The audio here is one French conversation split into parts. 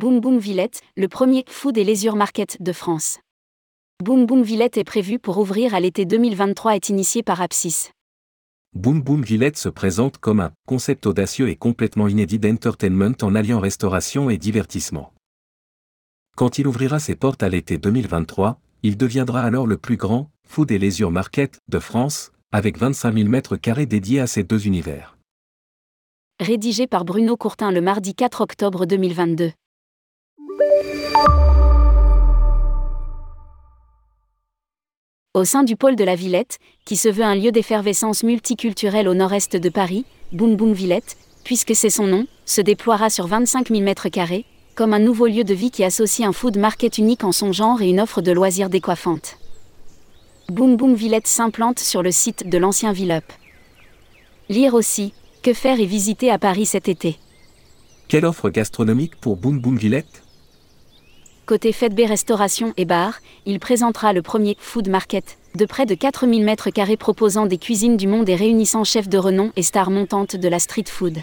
Boom Boom Villette, le premier food et leisure market de France. Boom Boom Villette est prévu pour ouvrir à l'été 2023 est initié par Apsis. Boom Boom Villette se présente comme un concept audacieux et complètement inédit d'entertainment en alliant restauration et divertissement. Quand il ouvrira ses portes à l'été 2023, il deviendra alors le plus grand food et leisure market de France, avec 25 000 mètres carrés dédiés à ces deux univers. Rédigé par Bruno Courtin le mardi 4 octobre 2022. Au sein du pôle de la Villette, qui se veut un lieu d'effervescence multiculturelle au nord-est de Paris, Boom Boom Villette, puisque c'est son nom, se déploiera sur 25 000 m2, comme un nouveau lieu de vie qui associe un food market unique en son genre et une offre de loisirs décoiffante. Boom Boom Villette s'implante sur le site de l'ancien Villup. Lire aussi, que faire et visiter à Paris cet été? Quelle offre gastronomique pour Boom Boom Villette Côté Fête B Restauration et Bar, il présentera le premier Food Market, de près de 4000 m2 proposant des cuisines du monde et réunissant chefs de renom et stars montantes de la street food.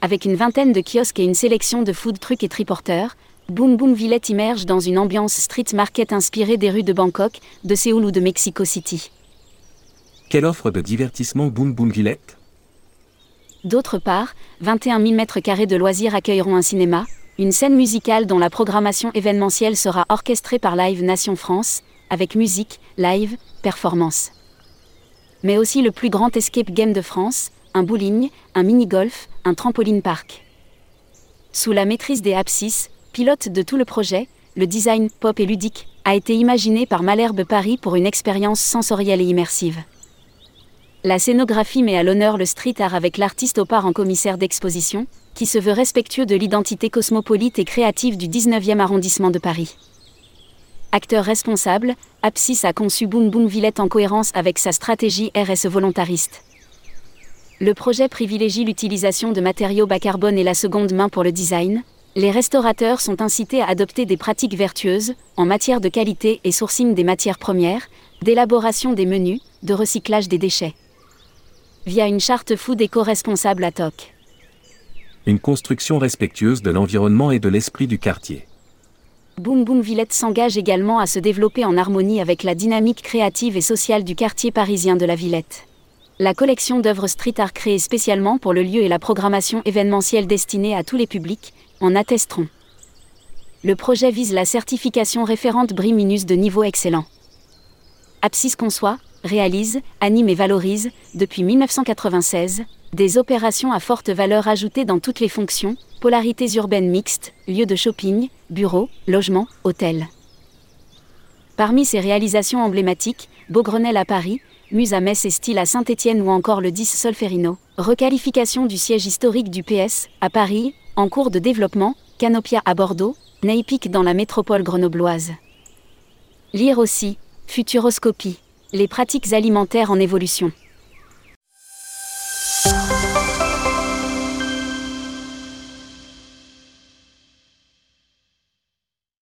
Avec une vingtaine de kiosques et une sélection de food trucs et triporteurs, Boom Boom Villette immerge dans une ambiance street market inspirée des rues de Bangkok, de Séoul ou de Mexico City. Quelle offre de divertissement Boom Boom Villette? D'autre part, 21 000 m2 de loisirs accueilleront un cinéma, une scène musicale dont la programmation événementielle sera orchestrée par Live Nation France, avec musique, live, performance. Mais aussi le plus grand escape game de France, un bowling, un mini-golf, un trampoline park. Sous la maîtrise des Apsis, pilote de tout le projet, le design pop et ludique a été imaginé par Malherbe Paris pour une expérience sensorielle et immersive. La scénographie met à l'honneur le street art avec l'artiste au en commissaire d'exposition, qui se veut respectueux de l'identité cosmopolite et créative du 19e arrondissement de Paris. Acteur responsable, Apsis a conçu Boom Boom Villette en cohérence avec sa stratégie RSE volontariste. Le projet privilégie l'utilisation de matériaux bas carbone et la seconde main pour le design. Les restaurateurs sont incités à adopter des pratiques vertueuses en matière de qualité et sourcing des matières premières, d'élaboration des menus, de recyclage des déchets. Via une charte food éco-responsable à TOC une construction respectueuse de l'environnement et de l'esprit du quartier. Boom Boom Villette s'engage également à se développer en harmonie avec la dynamique créative et sociale du quartier parisien de la Villette. La collection d'œuvres street art créées spécialement pour le lieu et la programmation événementielle destinée à tous les publics en attesteront. Le projet vise la certification référente Briminus de niveau excellent. Apsis conçoit, réalise, anime et valorise, depuis 1996, des opérations à forte valeur ajoutée dans toutes les fonctions, polarités urbaines mixtes, lieux de shopping, bureaux, logements, hôtels. Parmi ces réalisations emblématiques, Beaugrenelle à Paris, Muse à Metz et Style à Saint-Étienne ou encore le 10 Solferino, requalification du siège historique du PS, à Paris, en cours de développement, Canopia à Bordeaux, Neipic dans la métropole grenobloise. Lire aussi, Futuroscopie, les pratiques alimentaires en évolution.